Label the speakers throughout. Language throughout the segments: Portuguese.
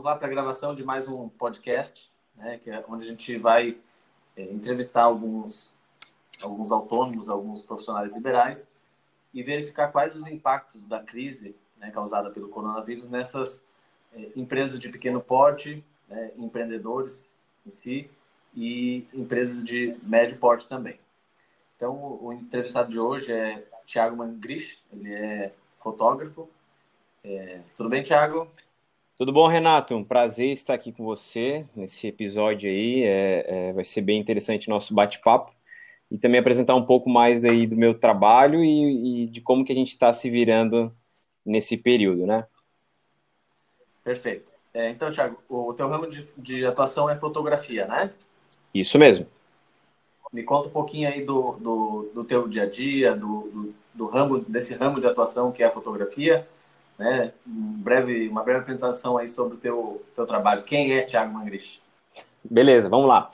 Speaker 1: vamos lá para a gravação de mais um podcast, né, que é onde a gente vai é, entrevistar alguns, alguns autônomos, alguns profissionais liberais e verificar quais os impactos da crise né, causada pelo coronavírus nessas é, empresas de pequeno porte, né, empreendedores em si e empresas de médio porte também. Então, o entrevistado de hoje é Thiago Mangrich, ele é fotógrafo. É, tudo bem, Thiago?
Speaker 2: Tudo bom, Renato? Um prazer estar aqui com você nesse episódio aí. É, é, vai ser bem interessante o nosso bate-papo e também apresentar um pouco mais daí do meu trabalho e, e de como que a gente está se virando nesse período, né?
Speaker 1: Perfeito. É, então, Thiago, o teu ramo de, de, atuação é fotografia, né?
Speaker 2: Isso mesmo.
Speaker 1: Me conta um pouquinho aí do, do, do teu dia a dia, do, do, do, ramo, desse ramo de atuação que é a fotografia, né? Um breve, uma breve apresentação aí sobre o teu, teu trabalho. Quem é Thiago Mangrich?
Speaker 2: Beleza, vamos lá.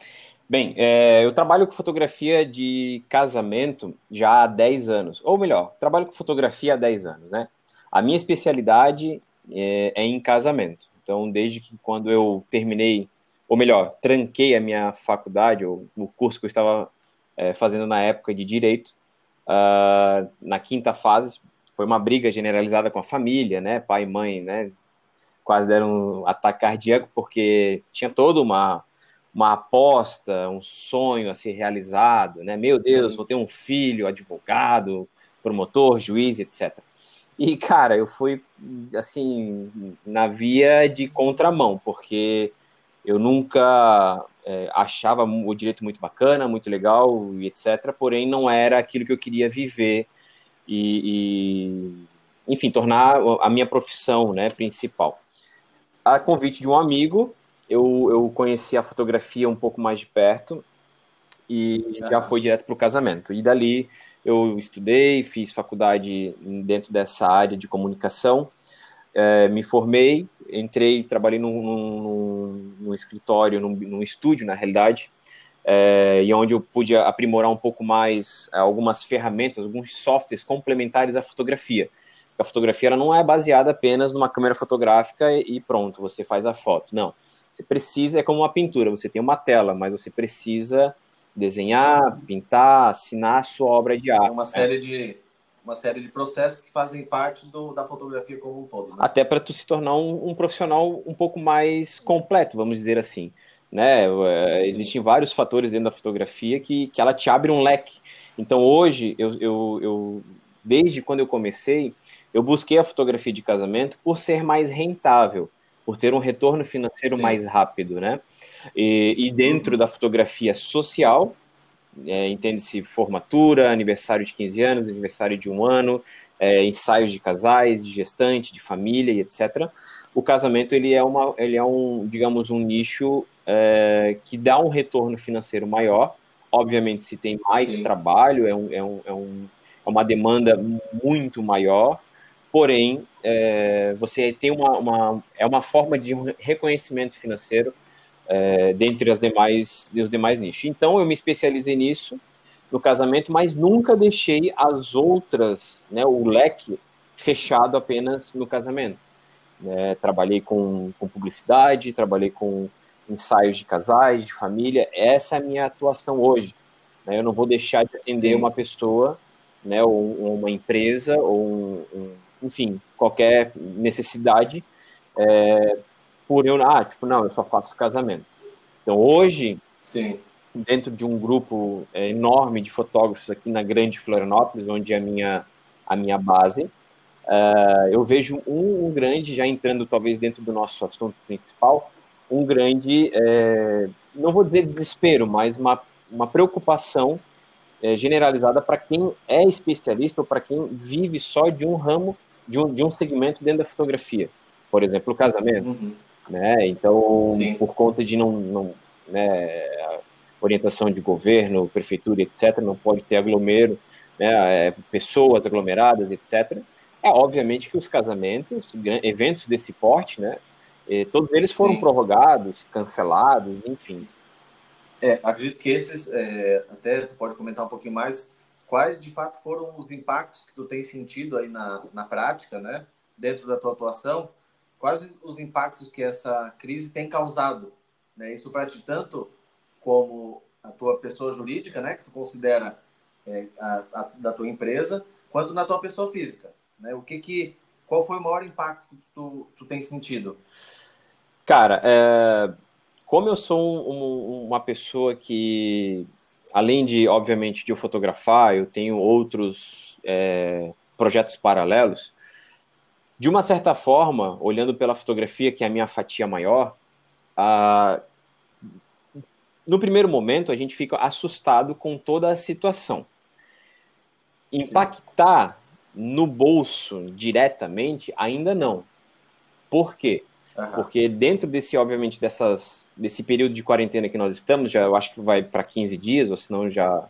Speaker 2: Bem, é, eu trabalho com fotografia de casamento já há 10 anos. Ou melhor, trabalho com fotografia há 10 anos, né? A minha especialidade é, é em casamento. Então, desde que quando eu terminei, ou melhor, tranquei a minha faculdade, ou o curso que eu estava é, fazendo na época de direito, uh, na quinta fase, foi uma briga generalizada com a família, né? Pai e mãe, né? Quase deram um ataque cardíaco, porque tinha toda uma uma aposta, um sonho a ser realizado, né? Meu Deus, Sim. vou ter um filho, advogado, promotor, juiz, etc. E, cara, eu fui, assim, na via de contramão, porque eu nunca é, achava o direito muito bacana, muito legal e etc. Porém, não era aquilo que eu queria viver e, e enfim, tornar a minha profissão né, principal. A convite de um amigo, eu, eu conheci a fotografia um pouco mais de perto e já foi direto para o casamento. E dali eu estudei, fiz faculdade dentro dessa área de comunicação, é, me formei, entrei, trabalhei num, num, num escritório, num, num, estúdio, na realidade, é, e onde eu pude aprimorar um pouco mais algumas ferramentas, alguns softwares complementares à fotografia. A fotografia ela não é baseada apenas numa câmera fotográfica e pronto, você faz a foto. Não você precisa, é como uma pintura, você tem uma tela, mas você precisa desenhar, pintar, assinar a sua obra de arte.
Speaker 1: Uma série de uma série de processos que fazem parte do, da fotografia como um todo. Né?
Speaker 2: Até para tu se tornar um, um, profissional um pouco mais completo, vamos dizer assim. Né? É, existem vários fatores dentro da fotografia que, que ela te abre um leque. Então hoje, eu, eu, eu desde quando eu comecei, eu busquei a fotografia de casamento por ser mais rentável por ter um retorno financeiro Sim. mais rápido, né? E, e dentro da fotografia social, é, entende-se formatura, aniversário de 15 anos, aniversário de um ano, é, ensaios de casais, de gestante, de família e etc. O casamento ele é uma, ele é um, digamos, um nicho é, que dá um retorno financeiro maior. Obviamente, se tem mais Sim. trabalho, é, um, é, um, é, um, é uma demanda muito maior, porém é, você tem uma, uma, é uma forma de reconhecimento financeiro é, dentre as demais os demais nichos. Então eu me especializei nisso no casamento, mas nunca deixei as outras, né, o leque fechado apenas no casamento. Trabalhei com, com publicidade, trabalhei com ensaios de casais, de família. Essa é a minha atuação hoje. Né? Eu não vou deixar de atender Sim. uma pessoa, né, ou uma empresa, ou um, um enfim, qualquer necessidade, é, por eu, ah, tipo, não, eu só faço casamento. Então, hoje,
Speaker 1: Sim.
Speaker 2: dentro de um grupo é, enorme de fotógrafos aqui na Grande Florianópolis, onde é a minha, a minha base, é, eu vejo um, um, grande, já entrando talvez dentro do nosso assunto principal, um grande, é, não vou dizer desespero, mas uma, uma preocupação é, generalizada para quem é especialista ou para quem vive só de um ramo de um, de um segmento dentro da fotografia. Por exemplo, o casamento. Uhum. Né? Então, Sim. por conta de não, não né, orientação de governo, prefeitura, etc., não pode ter aglomero, né, é, pessoas aglomeradas, etc., é obviamente que os casamentos, eventos desse porte, né, todos eles foram Sim. prorrogados, cancelados, enfim.
Speaker 1: É, acredito que esses, é, até tu pode comentar um pouquinho mais, quais de fato foram os impactos que tu tem sentido aí na, na prática, né, dentro da tua atuação, quais os impactos que essa crise tem causado, né? Isso para ti tanto como a tua pessoa jurídica, né, que tu considera é, a, a, da tua empresa, quanto na tua pessoa física, né? O que que qual foi o maior impacto que tu, tu tem sentido?
Speaker 2: Cara, é, como eu sou um, um, uma pessoa que, além de, obviamente, de eu fotografar, eu tenho outros é, projetos paralelos, de uma certa forma, olhando pela fotografia, que é a minha fatia maior, a, no primeiro momento a gente fica assustado com toda a situação. Impactar Sim. no bolso diretamente, ainda não. Por quê? Uhum. Porque dentro desse, obviamente, dessas, desse período de quarentena que nós estamos, já eu acho que vai para 15 dias, ou senão já,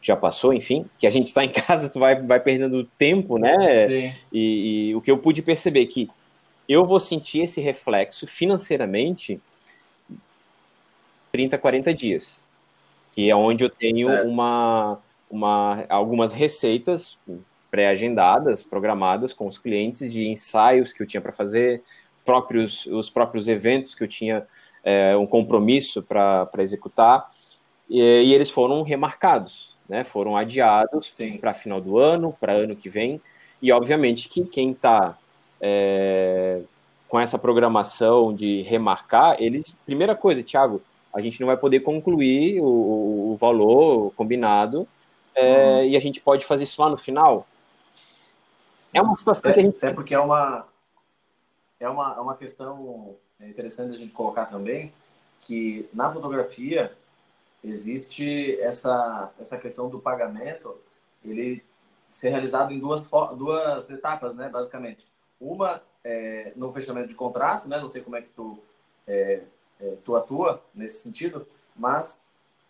Speaker 2: já passou, enfim, que a gente está em casa, tu vai, vai perdendo tempo, né? Sim. E, e o que eu pude perceber é que eu vou sentir esse reflexo financeiramente 30, 40 dias, que é onde eu tenho uma, uma, algumas receitas pré-agendadas, programadas com os clientes de ensaios que eu tinha para fazer, próprios, os próprios eventos que eu tinha é, um compromisso para executar, e, e, eles foram remarcados, né? foram adiados para final do ano, para ano que vem, e obviamente que quem está é, com essa programação de remarcar, eles, primeira coisa, Thiago, a gente não vai poder concluir o, o valor combinado é, uhum. e a gente pode fazer isso lá no final.
Speaker 1: Sim. É uma situação até, que a gente... Até porque é uma, é uma, é uma questão interessante a gente colocar também, que na fotografia existe essa, essa questão do pagamento, ele ser realizado em duas, duas etapas, né, basicamente. Uma é, no fechamento de contrato, né, não sei como é que tu, é, é, tu atua nesse sentido, mas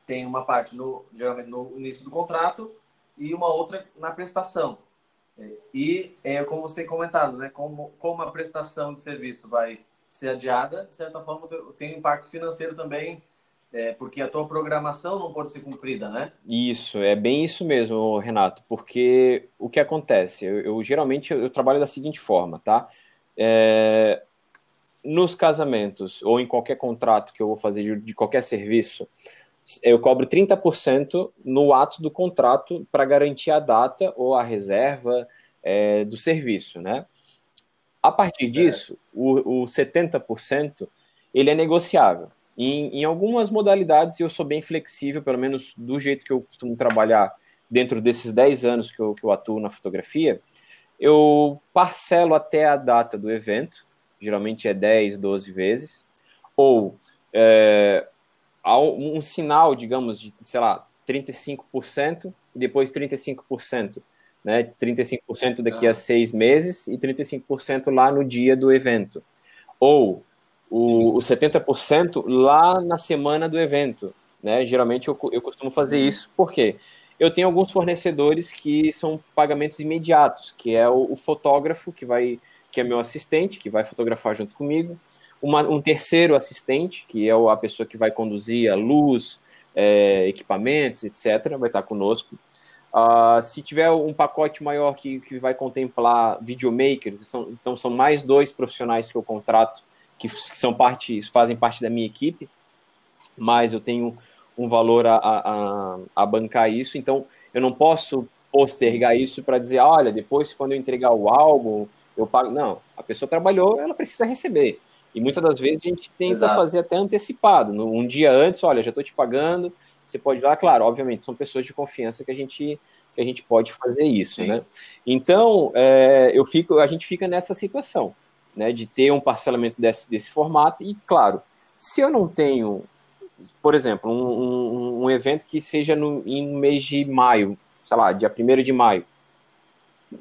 Speaker 1: tem uma parte no, geralmente no início do contrato e uma outra na prestação. E é como você tem comentado, né? Como, como a prestação de serviço vai ser adiada, de certa forma tem um impacto financeiro também, é, porque a tua programação não pode ser cumprida, né?
Speaker 2: Isso, é bem isso mesmo, Renato, porque o que acontece? Eu, eu geralmente eu, trabalho da seguinte forma, tá? É, nos casamentos ou em qualquer contrato que eu vou fazer de, de qualquer serviço, eu cobro 30% no ato do contrato para garantir a data ou a reserva é, do serviço, né? A partir certo. disso, o, o 70% ele é negociável. Em, em, algumas modalidades eu sou bem flexível, pelo menos do jeito que eu costumo trabalhar dentro desses 10 anos que eu, que eu atuo na fotografia, eu parcelo até a data do evento, geralmente é 10, 12 vezes, ou é, um sinal, digamos, de, sei lá, 35% e depois 35%, né? 35% daqui a ah. seis meses e 35% lá no dia do evento. Ou o, o 70% lá na semana do evento, né? Geralmente eu, eu costumo fazer uhum. isso, porque eu tenho alguns fornecedores que são pagamentos imediatos, que é o, o fotógrafo que vai, que é meu assistente, que vai fotografar junto comigo, uma, um terceiro assistente, que é a pessoa que vai conduzir a luz, é, equipamentos, etc., vai estar conosco. Uh, se tiver um pacote maior que, que vai contemplar videomakers, são, então são mais dois profissionais que eu contrato, que, que, são parte, fazem parte da minha equipe, mas eu tenho um valor a, a, a bancar isso, então eu não posso postergar isso para dizer, olha, depois quando eu entregar o álbum, eu pago. Não, a pessoa trabalhou, ela precisa receber. E muitas das vezes a gente tenta Exato. fazer até antecipado. Um dia antes, olha, já estou te pagando, você pode ir lá, claro, obviamente, são pessoas de confiança que a gente, que a gente pode fazer isso, Sim. né? Então, é, eu fico, a gente fica nessa situação, né, de ter um parcelamento desse, desse formato, e claro, se eu não tenho, por exemplo, um, um, um evento que seja no, em mês de maio, sei lá, dia 1 de maio,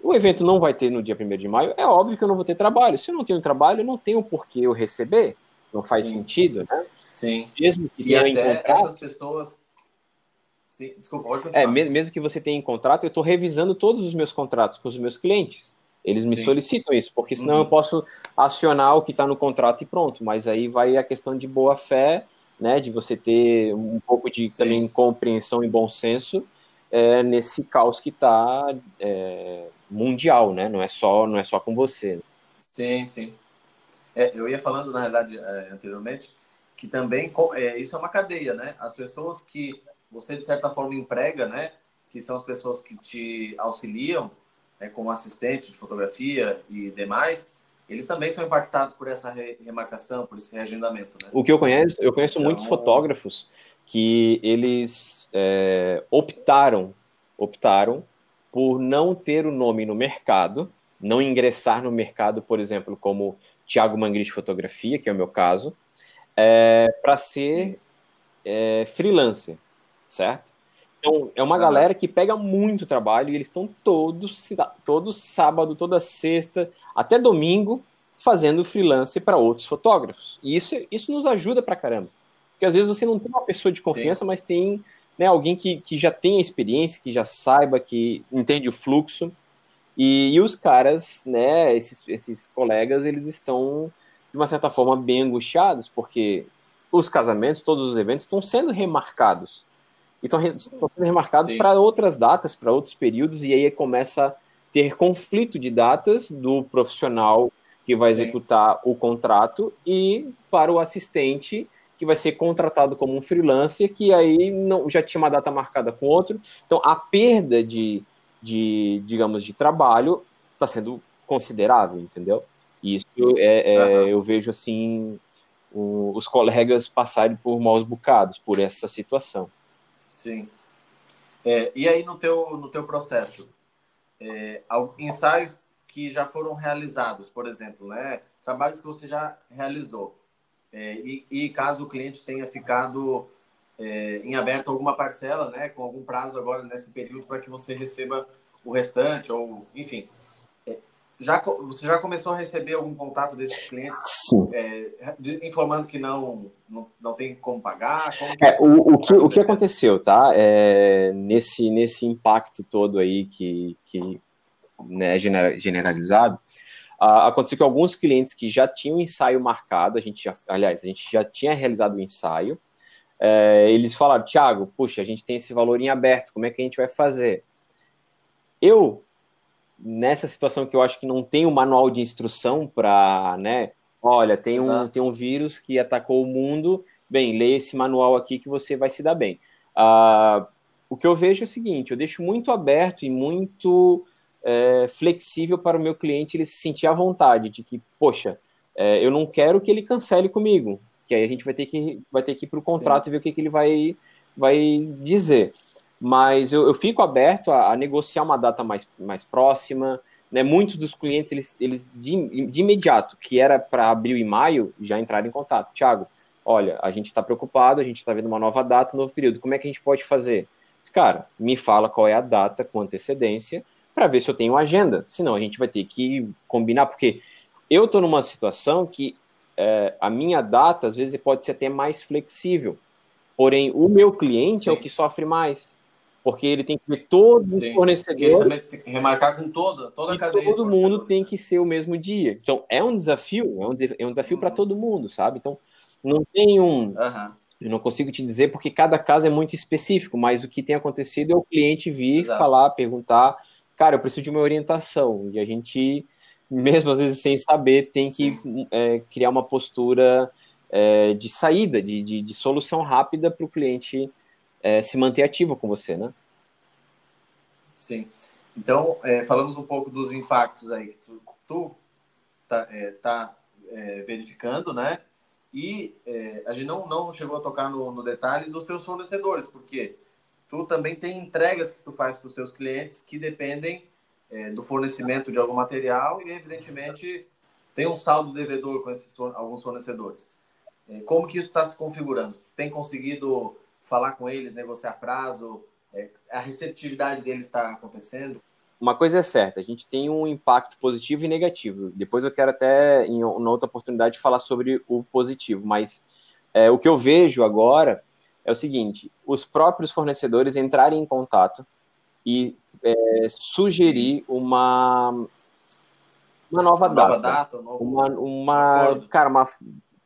Speaker 2: o evento não vai ter no dia 1 de maio, é óbvio que eu não vou ter trabalho. Se eu não tenho trabalho, não tenho por que eu receber. Não faz Sim. sentido, né?
Speaker 1: Sim.
Speaker 2: Mesmo que
Speaker 1: e até essas pessoas. Sim, desculpa, pode
Speaker 2: É, mesmo que você tenha em contrato, eu estou revisando todos os meus contratos com os meus clientes. Eles me Sim. solicitam isso, porque senão uhum. eu posso acionar o que está no contrato e pronto. Mas aí vai a questão de boa fé, né? De você ter um pouco de Sim. também compreensão e bom senso é, nesse caos que está é, mundial, né? Não é só não é só com você.
Speaker 1: Sim, sim. É, eu ia falando, na realidade, é, anteriormente, que também é, isso é uma cadeia, né? As pessoas que você, de certa forma, emprega, né? Que são as pessoas que te auxiliam, né, como assistente de fotografia e demais, eles também são impactados por essa remarcação, por esse reagendamento, né?
Speaker 2: O que eu conheço, eu conheço então... muitos fotógrafos que eles é, optaram, optaram por não ter o nome no mercado, não ingressar no mercado, por exemplo, como Thiago Mangri de fotografia, que é o meu caso, é, para ser é, freelancer, certo? Então, é uma galera que pega muito trabalho e eles estão todos, todos sábado, toda sexta, até domingo, fazendo freelance para outros fotógrafos. E isso, isso nos ajuda para caramba. Porque às vezes você não tem uma pessoa de confiança, Sim. mas tem né, alguém que, que já tem a experiência, que já saiba, que entende o fluxo. E, e os caras, né, esses, esses colegas, eles estão, de uma certa forma, bem angustiados, porque os casamentos, todos os eventos estão sendo remarcados. E estão, estão sendo remarcados para outras datas, para outros períodos, e aí começa a ter conflito de datas do profissional que vai Sim. executar o contrato e para o assistente que vai ser contratado como um freelancer, que aí não já tinha uma data marcada com outro. Então, a perda de, de, digamos, de trabalho está sendo considerável, entendeu? Isso é, é uhum. eu vejo assim o, os colegas passarem por maus bocados por essa situação.
Speaker 1: Sim. É, e aí no teu no teu processo, é, ensaios que já foram realizados, por exemplo, né? Trabalhos que você já realizou. É, e, e, caso o cliente tenha ficado é, em aberto alguma parcela, né, com algum prazo agora nesse período para que você receba o restante, ou enfim. É, já, você já começou a receber algum contato desses clientes é, de, informando que não, não, não tem como pagar? Como
Speaker 2: que é, o, o, que, o que aconteceu, tá? É, nesse, nesse impacto todo aí que, que né, generalizado, aconteceu que alguns clientes que já tinham ensaio marcado, a gente já, aliás, a gente já tinha realizado o ensaio, é, eles falaram, Thiago, puxa, a gente tem esse valor em aberto, como é que a gente vai fazer? Eu, nessa situação que eu acho que não tem um manual de instrução para, né, olha, tem um, tem um vírus que atacou o mundo, bem, lê esse manual aqui que você vai se dar bem. Uh, o que eu vejo é o seguinte, eu deixo muito aberto e muito é, flexível para o meu cliente ele se sentir à vontade de que, poxa, é, eu não quero que ele cancele comigo, que aí a gente vai ter que, vai ter que ir para o contrato Sim. e ver o que, que ele vai, vai dizer. Mas eu, eu fico aberto a, a, negociar uma data mais, mais próxima. Né? Muitos dos clientes, eles, eles de, de imediato, que era para abril e maio, já entraram em contato. Tiago, olha, a gente está preocupado, a gente está vendo uma nova data, um novo período. Como é que a gente pode fazer? Cara, me fala qual é a data com antecedência para ver se eu tenho agenda. Senão a gente vai ter que combinar, porque eu estou numa situação que é, a minha data às vezes pode ser até mais flexível. Porém, o meu cliente Sim. é o que sofre mais. Porque ele tem que ver todos Sim, os fornecedores.
Speaker 1: Tem que remarcar com toda, toda a cadeia.
Speaker 2: Todo mundo tem que ser o mesmo dia. Então, é um desafio, é um, é um desafio uhum. para todo mundo, sabe? Então, não tem um. Uhum. Eu não consigo te dizer porque cada caso é muito específico, mas o que tem acontecido é o cliente vir, Exato. falar, perguntar cara, eu preciso de uma orientação. E a gente, mesmo às vezes sem saber, tem que é, criar uma postura é, de saída, de, de, de solução rápida para o cliente é, se manter ativo com você, né?
Speaker 1: Sim. Então, é, falamos um pouco dos impactos aí que tu, tu tá, é, tá é, verificando, né? E a gente não, não chegou a tocar no, no detalhe dos teus fornecedores, porque tu também tem entregas que tu faz para os seus clientes que dependem é, do fornecimento de algum material e, evidentemente, tem um saldo devedor com esses alguns fornecedores. É, como que isso está se configurando? Tem conseguido falar com eles, negociar prazo? É, a receptividade deles está acontecendo?
Speaker 2: Uma coisa é certa, a gente tem um impacto positivo e negativo. Depois eu quero até, em uma outra oportunidade, falar sobre o positivo, mas é, o que eu vejo agora é o seguinte: os próprios fornecedores entrarem em contato e é, sugerir uma uma nova uma data, nova data um novo... uma, uma cara, uma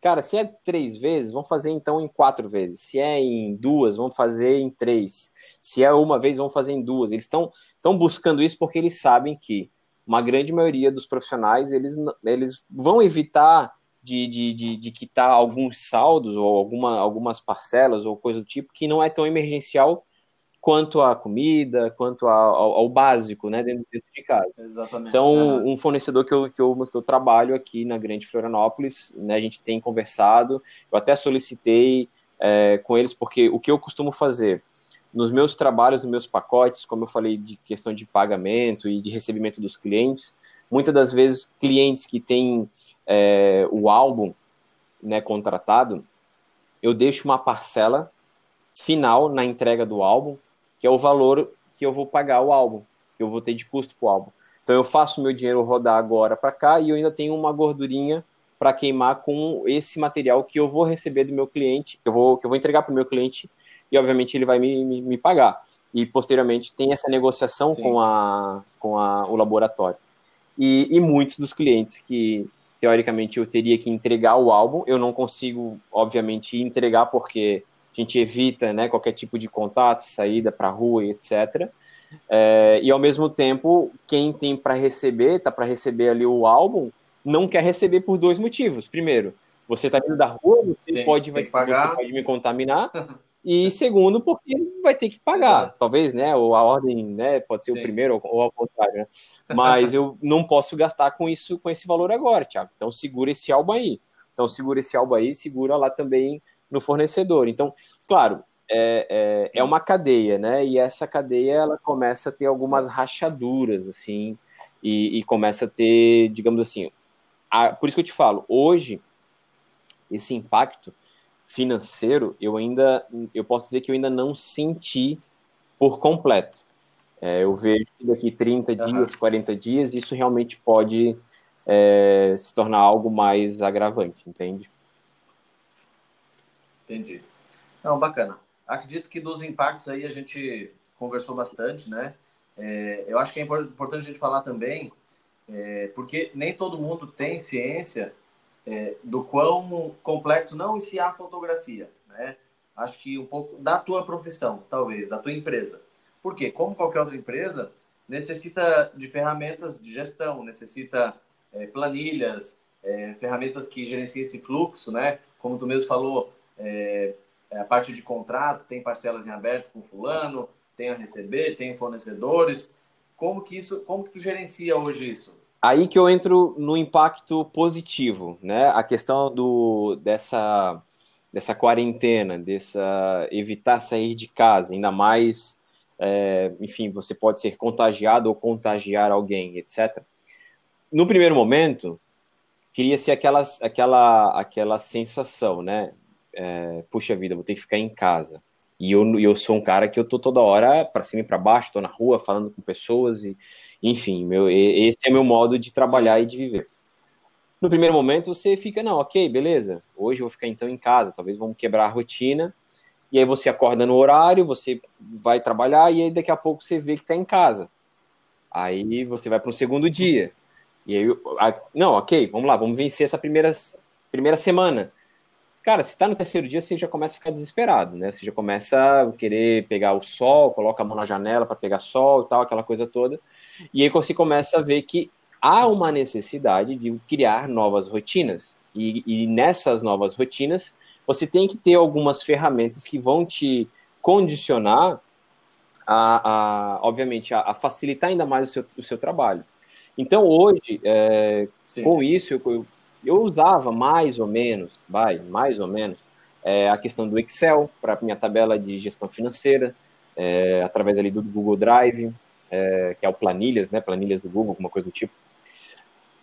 Speaker 2: cara, se é três vezes, vamos fazer então em quatro vezes. Se é em duas, vamos fazer em três. Se é uma vez, vamos fazer em duas. Eles estão estão buscando isso porque eles sabem que uma grande maioria dos profissionais eles, eles vão evitar de, de, de, de quitar alguns saldos ou alguma, algumas parcelas ou coisa do tipo que não é tão emergencial quanto à comida, quanto ao, ao básico, né, dentro, dentro, de casa.
Speaker 1: Exatamente.
Speaker 2: Então, um fornecedor que eu, que, eu, que eu trabalho aqui na Grande Florianópolis, né, a gente tem conversado, eu até solicitei é, com eles, porque o que eu costumo fazer nos meus trabalhos, nos meus pacotes, como eu falei de questão de pagamento e de recebimento dos clientes, muitas das vezes clientes que têm é, o álbum né, contratado, eu deixo uma parcela final na entrega do álbum que é o valor que eu vou pagar o álbum, que eu vou ter de custo para o álbum. Então eu faço meu dinheiro rodar agora para cá e eu ainda tenho uma gordurinha para queimar com esse material que eu vou receber do meu cliente, que eu vou, que eu vou entregar para o meu cliente e obviamente ele vai me, me, me, pagar. E posteriormente tem essa negociação com, a, com a, o laboratório. E, e muitos dos clientes que teoricamente eu teria que entregar o álbum, eu não consigo, obviamente, entregar porque a gente evita né, qualquer tipo de contato, saída para a rua e etc. É, e ao mesmo tempo, quem tem para receber, tá para receber ali o álbum, não quer receber por dois motivos. Primeiro, você está vindo da rua, você, Sim, pode, vai, você pode me contaminar. E segundo, porque vai ter que pagar, talvez, né? Ou a ordem, né? Pode ser Sim. o primeiro ou ao contrário, né? Mas eu não posso gastar com isso, com esse valor agora, Thiago. Então segura esse álbum aí. Então segura esse álbum aí, segura lá também no fornecedor. Então, claro, é, é, é, uma cadeia, né? E essa cadeia ela começa a ter algumas rachaduras, assim, e, e começa a ter, digamos assim, a, por isso que eu te falo, hoje esse impacto financeiro eu ainda, eu posso dizer que eu ainda não senti por completo. É, eu vejo que daqui 30 uhum. dias, 40 dias, isso realmente pode é, se tornar algo mais agravante, entende?
Speaker 1: Entendi. Não, bacana. Acredito que dos impactos aí a gente conversou bastante, né? É, eu acho que é importante a gente falar também, é, porque nem todo mundo tem ciência é, do quão complexo não a fotografia, né? Acho que um pouco da tua profissão, talvez, da tua empresa. Porque, como qualquer outra empresa, necessita de ferramentas de gestão, necessita é, planilhas, é, ferramentas que gerenciem esse fluxo, né? Como tu mesmo falou, é, é, a parte de contrato, tem parcelas em aberto com fulano, tem a receber, tem fornecedores. Como que isso, como que tu gerencia hoje isso?
Speaker 2: Aí que eu entro no impacto positivo, né? A questão do dessa dessa quarentena, dessa evitar sair de casa, ainda mais, é, enfim, você pode ser contagiado ou contagiar alguém, etc. No primeiro momento, cria-se aquela, aquela, aquela sensação, né? é, puxa vida, vou ter que ficar em casa. E eu, eu sou um cara que eu tô toda hora para cima e para baixo, tô na rua falando com pessoas e, enfim, meu, esse é meu modo de trabalhar e de viver. No primeiro momento você fica, não, ok, beleza, hoje eu vou ficar então em casa, talvez vamos quebrar a rotina, e aí você acorda no horário, você vai trabalhar, e aí daqui a pouco você vê que está em casa. Aí você vai para um segundo dia. E aí, não, ok, vamos lá, vamos vencer essa primeira, primeira semana. Cara, se tá no terceiro dia, você já começa a ficar desesperado, né? Você já começa a querer pegar o sol, coloca a mão na janela para pegar sol e tal, aquela coisa toda. E aí você começa a ver que há uma necessidade de criar novas rotinas. E, e nessas novas rotinas, você tem que ter algumas ferramentas que vão te condicionar a, a obviamente, a, a, facilitar ainda mais o seu, o seu trabalho. Então, hoje, é, com isso, eu, eu usava mais ou menos, vai, mais ou menos, é, a questão do Excel para minha tabela de gestão financeira, é, através ali do Google Drive, é, que é o Planilhas, né, planilhas do Google, alguma coisa do tipo.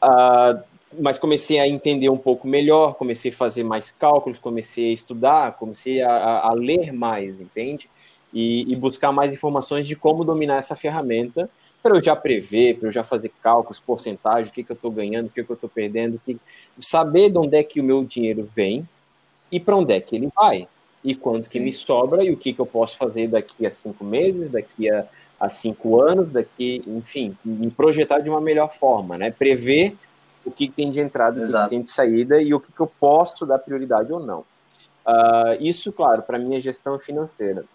Speaker 2: Ah, mas comecei a entender um pouco melhor, comecei a fazer mais cálculos, comecei a estudar, comecei a, a ler mais, entende? E, e buscar mais informações de como dominar essa ferramenta para eu já prever, para eu já fazer cálculos, porcentagem, o que, que eu estou ganhando, o que, que eu estou perdendo, que... saber de onde é que o meu dinheiro vem e para onde é que ele vai, e quanto Sim. que me sobra e o que, que eu posso fazer daqui a cinco meses, daqui a, a cinco anos, daqui, enfim, me projetar de uma melhor forma, né? Prever o que, que tem de entrada, o que, que tem de saída e o que, que eu posso dar prioridade ou não. Uh, isso, claro, para minha gestão financeira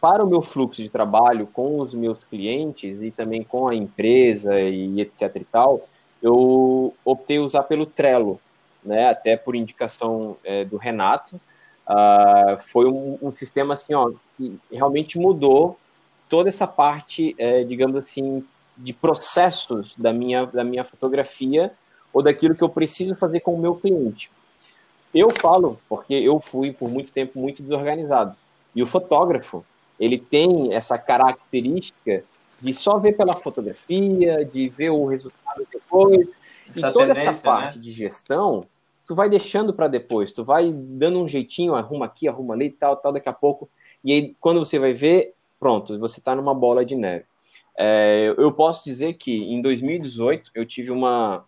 Speaker 2: para o meu fluxo de trabalho com os meus clientes e também com a empresa e etc e tal, eu optei usar pelo Trello, né, até por indicação é, do Renato, uh, foi um, um, sistema assim, ó, que realmente mudou toda essa parte, é, digamos assim, de processos da minha, da minha fotografia ou daquilo que eu preciso fazer com o meu cliente. Eu falo porque eu fui por muito tempo muito desorganizado. E o fotógrafo, ele tem essa característica de só ver pela fotografia, de ver o resultado depois. Essa e toda essa né? parte né? de gestão, tu vai deixando para depois, tu vai dando um jeitinho, arruma aqui, arruma ali, tal, tal, daqui a pouco. E aí, quando você vai ver, pronto, você está numa bola de neve. É, eu posso dizer que em 2018 eu tive uma.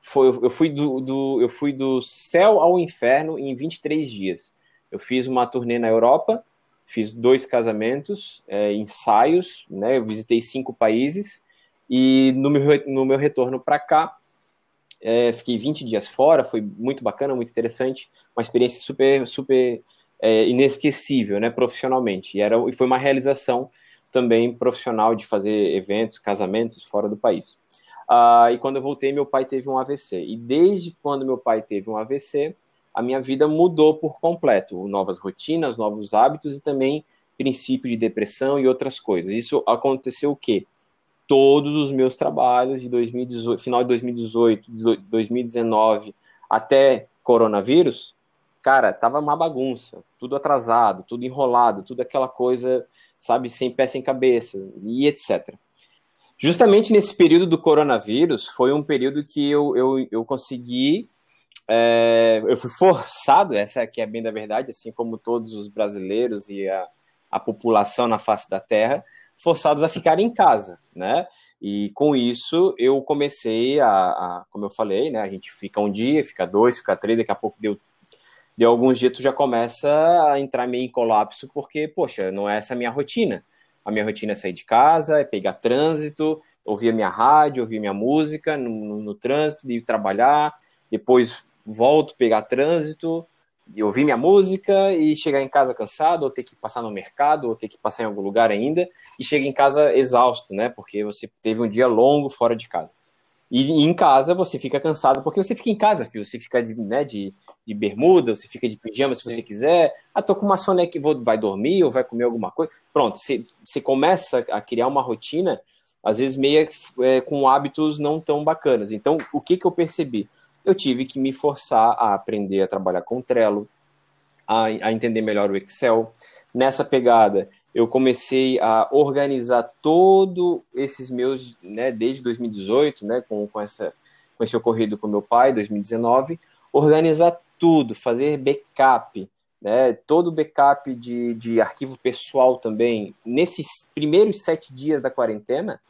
Speaker 2: Foi, eu, fui do, do, eu fui do céu ao inferno em 23 dias. Eu fiz uma turnê na Europa, fiz dois casamentos, é, ensaios, né? Eu visitei cinco países e no meu, no meu retorno para cá, é, fiquei 20 dias fora, foi muito bacana, muito interessante, uma experiência super, super é, inesquecível, né? Profissionalmente. E, era, e foi uma realização também profissional de fazer eventos, casamentos fora do país. Uh, e quando eu voltei, meu pai teve um AVC. E desde quando meu pai teve um AVC, a minha vida mudou por completo. Novas rotinas, novos hábitos e também princípio de depressão e outras coisas. Isso aconteceu o quê? Todos os meus trabalhos de 2018, final de 2018, 2019 até coronavírus, cara, tava uma bagunça, tudo atrasado, tudo enrolado, tudo aquela coisa, sabe, sem pé sem cabeça e etc. Justamente nesse período do coronavírus, foi um período que eu, eu, eu consegui é, eu fui forçado, essa aqui é bem da verdade, assim como todos os brasileiros e a, a população na face da Terra, forçados a ficar em casa, né? E com isso eu comecei a, a, como eu falei, né? A gente fica um dia, fica dois, fica três, daqui a pouco deu, deu alguns dias, tu já começa a entrar meio em colapso, porque, poxa, não é essa a minha rotina. A minha rotina é sair de casa, é pegar trânsito, ouvir a minha rádio, ouvir minha música no, no, no trânsito, ir trabalhar, depois volto, pegar trânsito, e ouvir minha música e chegar em casa cansado, ou ter que passar no mercado, ou ter que passar em algum lugar ainda, e chega em casa exausto, né? Porque você teve um dia longo fora de casa. E, em casa você fica cansado, porque você fica em casa, filho. Você fica de, né, de, de bermuda, você fica de pijama se Sim. você quiser. Ah, tô com uma soneca, vou, vai dormir ou vai comer alguma coisa. Pronto, você, você começa a criar uma rotina, às vezes meio é, com hábitos não tão bacanas. Então, o que, que eu percebi? Eu tive que me forçar a aprender a trabalhar com Trello, a, a entender melhor o Excel. Nessa pegada, eu comecei a organizar todo esses meus, né, desde 2018, né, com, com, essa, com esse ocorrido com meu pai, 2019, organizar tudo, fazer backup, né, todo backup de, de arquivo pessoal também. Nesses primeiros sete dias da quarentena,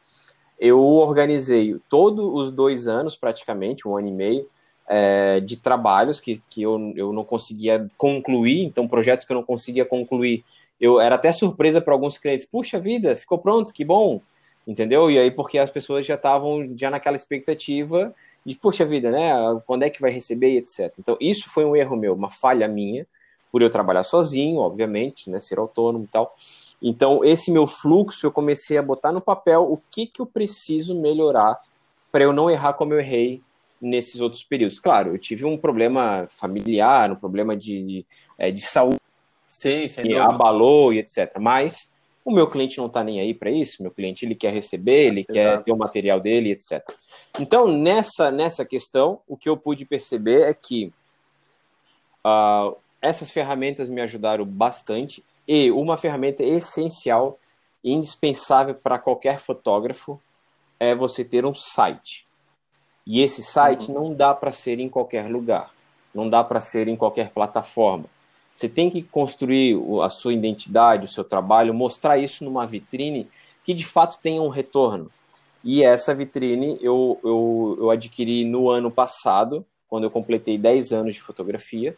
Speaker 2: eu organizei todos os dois anos, praticamente, um ano e meio, é, de trabalhos que, que eu, eu não conseguia concluir, então projetos que eu não conseguia concluir. Eu era até surpresa para alguns clientes, puxa vida, ficou pronto, que bom, entendeu? E aí porque as pessoas já estavam já naquela expectativa de, puxa vida, né, quando é que vai receber e etc. Então isso foi um erro meu, uma falha minha, por eu trabalhar sozinho, obviamente, né, ser autônomo e tal. Então esse meu fluxo eu comecei a botar no papel o que que eu preciso melhorar para eu não errar como eu errei nesses outros períodos. Claro, eu tive um problema familiar, um problema de, de, é, de saúde
Speaker 1: Sim,
Speaker 2: que abalou e etc. Mas o meu cliente não está nem aí para isso. Meu cliente ele quer receber, ele Exato. quer ter o material dele, etc. Então nessa nessa questão, o que eu pude perceber é que uh, essas ferramentas me ajudaram bastante e uma ferramenta essencial, indispensável para qualquer fotógrafo é você ter um site. E esse site uhum. não dá para ser em qualquer lugar, não dá para ser em qualquer plataforma. Você tem que construir a sua identidade, o seu trabalho, mostrar isso numa vitrine que de fato tenha um retorno. E essa vitrine eu, eu, eu adquiri no ano passado, quando eu completei 10 anos de fotografia,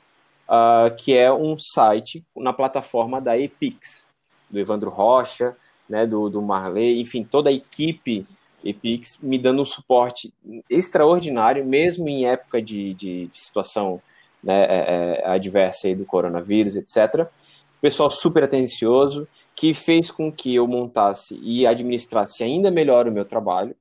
Speaker 2: uh, que é um site na plataforma da Epix, do Evandro Rocha, né, do, do Marley, enfim, toda a equipe Epix me dando um suporte extraordinário, mesmo em época de, de, de situação né, é, é, adversa do coronavírus, etc. Pessoal super atencioso, que fez com que eu montasse e administrasse ainda melhor o meu trabalho,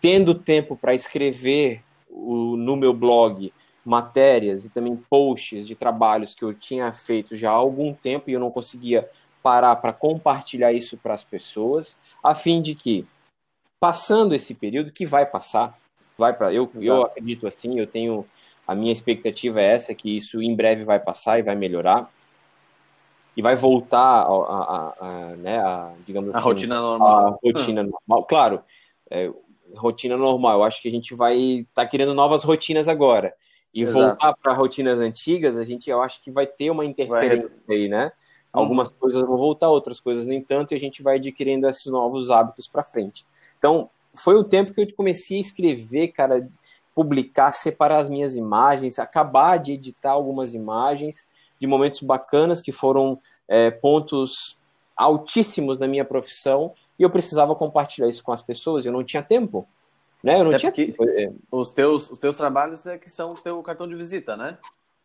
Speaker 2: tendo tempo para escrever o, no meu blog matérias e também posts de trabalhos que eu tinha feito já há algum tempo e eu não conseguia parar para compartilhar isso para as pessoas, a fim de que, passando esse período, que vai passar, vai para eu, eu acredito assim, eu tenho a minha expectativa é essa que isso em breve vai passar e vai melhorar e vai voltar a, a, a, né, a digamos
Speaker 1: a assim, rotina normal.
Speaker 2: A rotina normal. Claro, é, rotina normal. Eu acho que a gente vai estar tá criando novas rotinas agora. E Exato. voltar para rotinas antigas, a gente eu acho que vai ter uma interferência vai... aí, né? Algumas uhum. coisas vão voltar, outras coisas nem tanto, e a gente vai adquirindo esses novos hábitos para frente. Então, foi o tempo que eu comecei a escrever, cara, publicar, separar as minhas imagens, acabar de editar algumas imagens de momentos bacanas que foram é, pontos altíssimos na minha profissão e eu precisava compartilhar isso com as pessoas. Eu não tinha tempo, né? Eu não
Speaker 1: é
Speaker 2: tinha
Speaker 1: tempo. É. Os teus, os teus trabalhos é que são o teu cartão de visita, né?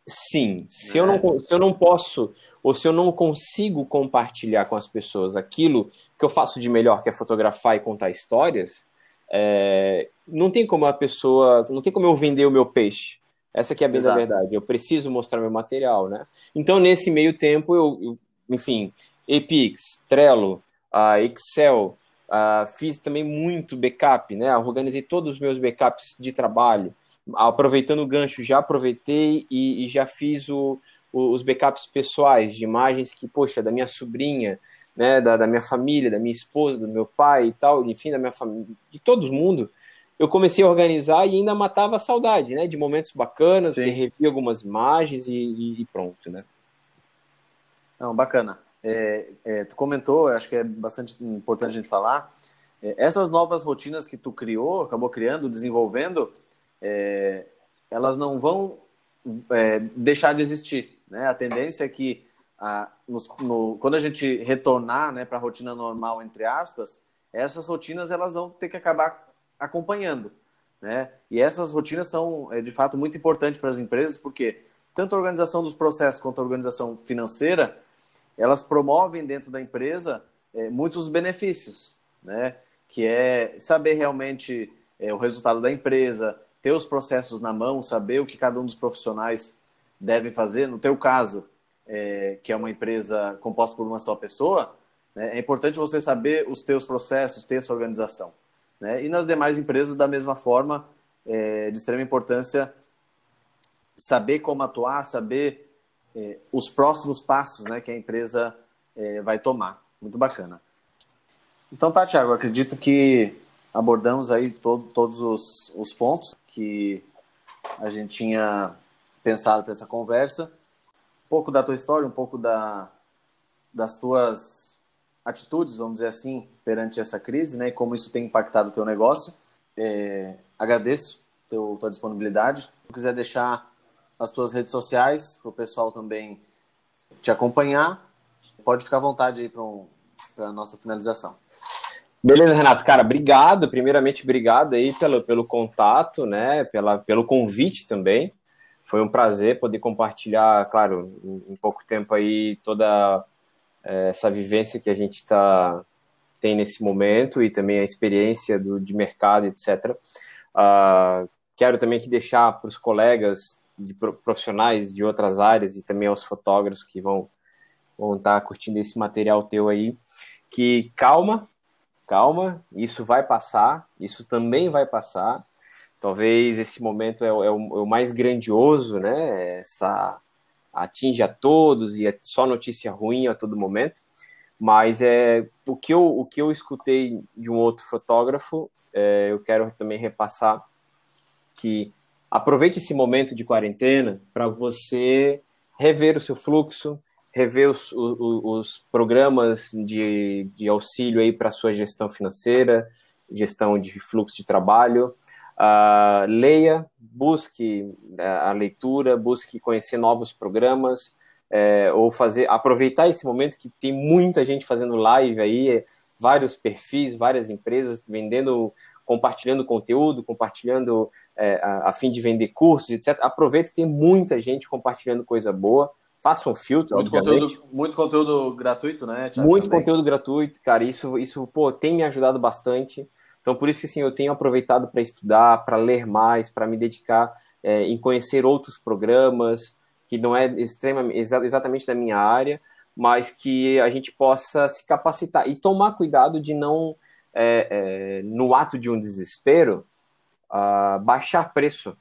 Speaker 2: Sim. Se, é. eu não, se eu não posso ou se eu não consigo compartilhar com as pessoas aquilo que eu faço de melhor, que é fotografar e contar histórias, é, não tem como a pessoa, não tem como eu vender o meu peixe. Essa que é a bem da verdade. Eu preciso mostrar meu material, né? Então, nesse meio tempo, eu, eu enfim, Epix, Trello, uh, Excel, uh, fiz também muito backup, né? Organizei todos os meus backups de trabalho. Aproveitando o gancho, já aproveitei e, e já fiz o, o, os backups pessoais de imagens que, poxa, da minha sobrinha, né, da, da minha família, da minha esposa, do meu pai e tal, enfim, da minha família, de todo mundo eu comecei a organizar e ainda matava a saudade, né? De momentos bacanas, Sim. revi algumas imagens e, e, pronto, né?
Speaker 1: Não, bacana. É, é, tu comentou, acho que é bastante importante a gente falar, é, essas novas rotinas que tu criou, acabou criando, desenvolvendo, é, elas não vão é, deixar de existir, né? A tendência é que a, nos, no, quando a gente retornar né, para a rotina normal, entre aspas, essas rotinas elas vão ter que acabar acompanhando. Né? E essas rotinas são, é, de fato, muito importantes para as empresas, porque tanto a organização dos processos quanto a organização financeira, elas promovem dentro da empresa é, muitos benefícios, né? que é saber realmente é, o resultado da empresa, ter os processos na mão, saber o que cada um dos profissionais devem fazer. No teu caso, é, que é uma empresa composta por uma só pessoa, né, é importante você saber os teus processos, ter essa organização. Né? E nas demais empresas, da mesma forma, é de extrema importância saber como atuar, saber é, os próximos passos né, que a empresa é, vai tomar. Muito bacana. Então tá, Thiago, acredito que abordamos aí todo, todos os, os pontos que a gente tinha pensado para essa conversa. Um pouco da tua história, um pouco da, das tuas atitudes, vamos dizer assim, perante essa crise, né? E como isso tem impactado o teu negócio. É, agradeço teu, tua disponibilidade. Se quiser deixar as tuas redes sociais para o pessoal também te acompanhar, pode ficar à vontade aí para um, a nossa finalização.
Speaker 2: Beleza, Renato. Cara, obrigado. Primeiramente, obrigado aí pelo, pelo contato, né? Pela, pelo convite também. Foi um prazer poder compartilhar, claro, em, em pouco tempo aí toda é, essa vivência que a gente tá, tem nesse momento e também a experiência do, de mercado, etc. Uh, ah, quero também que deixar para os colegas de profissionais de outras áreas e também aos fotógrafos que vão vão estar tá curtindo esse material teu aí, que calma, calma, isso vai passar, isso também vai passar. Talvez esse momento é, é, o, é o, mais grandioso, né? Essa atinge a todos e é só notícia ruim a todo momento. Mas é o que eu, o que eu escutei de um outro fotógrafo, é, eu quero também repassar que aproveite esse momento de quarentena para você rever o seu fluxo, rever os, os, os programas de, de auxílio aí para sua gestão financeira, gestão de fluxo de trabalho, Uh, leia, busque uh, a leitura, busque conhecer novos programas, uh, ou fazer, aproveitar esse momento que tem muita gente fazendo live aí, vários perfis, várias empresas vendendo, compartilhando conteúdo, compartilhando é, a, a, fim de vender cursos, etc. Aproveita que tem muita gente compartilhando coisa boa. Faça um filtro,
Speaker 1: muito conteúdo, muito conteúdo gratuito, né?
Speaker 2: Thiago, muito também. conteúdo gratuito, cara. Isso, isso, pô, tem me ajudado bastante. Então, por isso que assim, eu tenho aproveitado para estudar, para ler mais, para me dedicar é, em conhecer outros programas, que não é extremamente, exatamente da minha área, mas que a gente possa se capacitar e tomar cuidado de não, é, é, no ato de um desespero, uh, baixar preço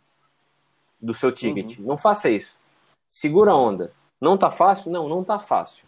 Speaker 2: do seu ticket. Uhum. Não faça isso. Segura a onda. Não tá fácil? Não, não tá fácil.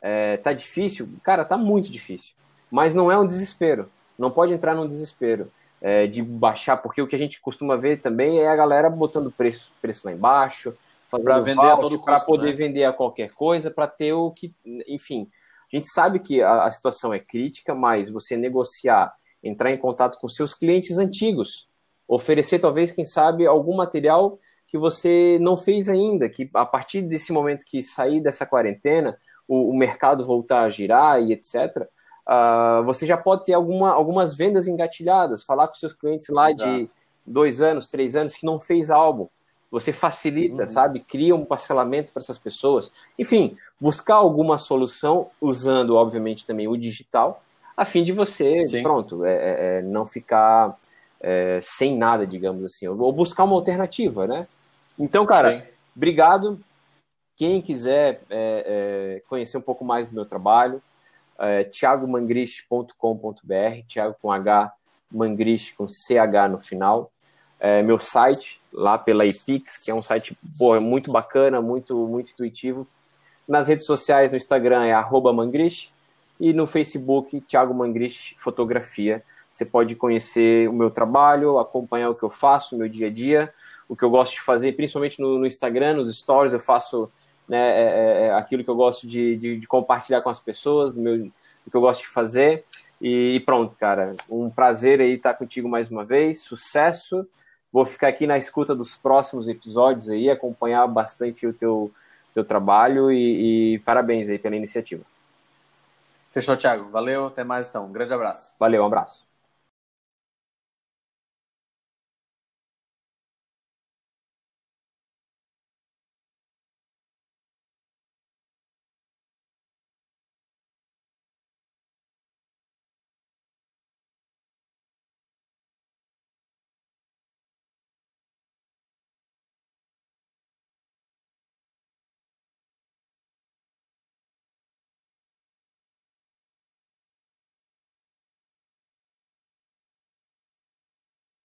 Speaker 2: É, tá difícil? Cara, tá muito difícil. Mas não é um desespero. Não pode entrar num desespero é, de baixar, porque o que a gente costuma ver também é a galera botando preço, preço lá embaixo, para vender a todo para poder né? vender a qualquer coisa, para ter o que, enfim. A gente sabe que a, a, situação é crítica, mas você negociar, entrar em contato com seus clientes antigos, oferecer talvez, quem sabe, algum material que você não fez ainda, que a partir desse momento que sair dessa quarentena, o, o mercado voltar a girar e etc., uh, ah, você já pode ter alguma, algumas vendas engatilhadas, falar com seus clientes lá Exato. de dois anos, três anos que não fez álbum. Você facilita, uhum. sabe? Cria um parcelamento para essas pessoas. Enfim, buscar alguma solução usando, obviamente, também o digital, a fim de você, Sim. pronto, é, é, é não ficar é, sem nada, digamos assim, ou buscar uma alternativa, né? Então, cara, Sim. obrigado. Quem quiser é, é, conhecer um pouco mais do meu trabalho, é, thiagomangrich.com.br, Thiago com H, Mangrich com CH no final. É, meu site, lá pela Epix, que é um site pô, muito bacana, muito, muito intuitivo. Nas redes sociais, no Instagram é arroba e no Facebook, Thiago Mangrich Fotografia. Você pode conhecer o meu trabalho, acompanhar o que eu faço, meu dia a dia, o que eu gosto de fazer, principalmente no, no Instagram, nos stories, eu faço né, é, é, é aquilo que eu gosto de, de, de, compartilhar com as pessoas, do, meu, do que eu gosto de fazer. E, e pronto, cara. Um prazer aí estar contigo mais uma vez. Sucesso. Vou ficar aqui na escuta dos próximos episódios aí, acompanhar bastante o teu, teu trabalho e, e parabéns aí pela iniciativa.
Speaker 1: Fechou, Thiago. Valeu, até mais então. Um grande abraço.
Speaker 2: Valeu, um abraço.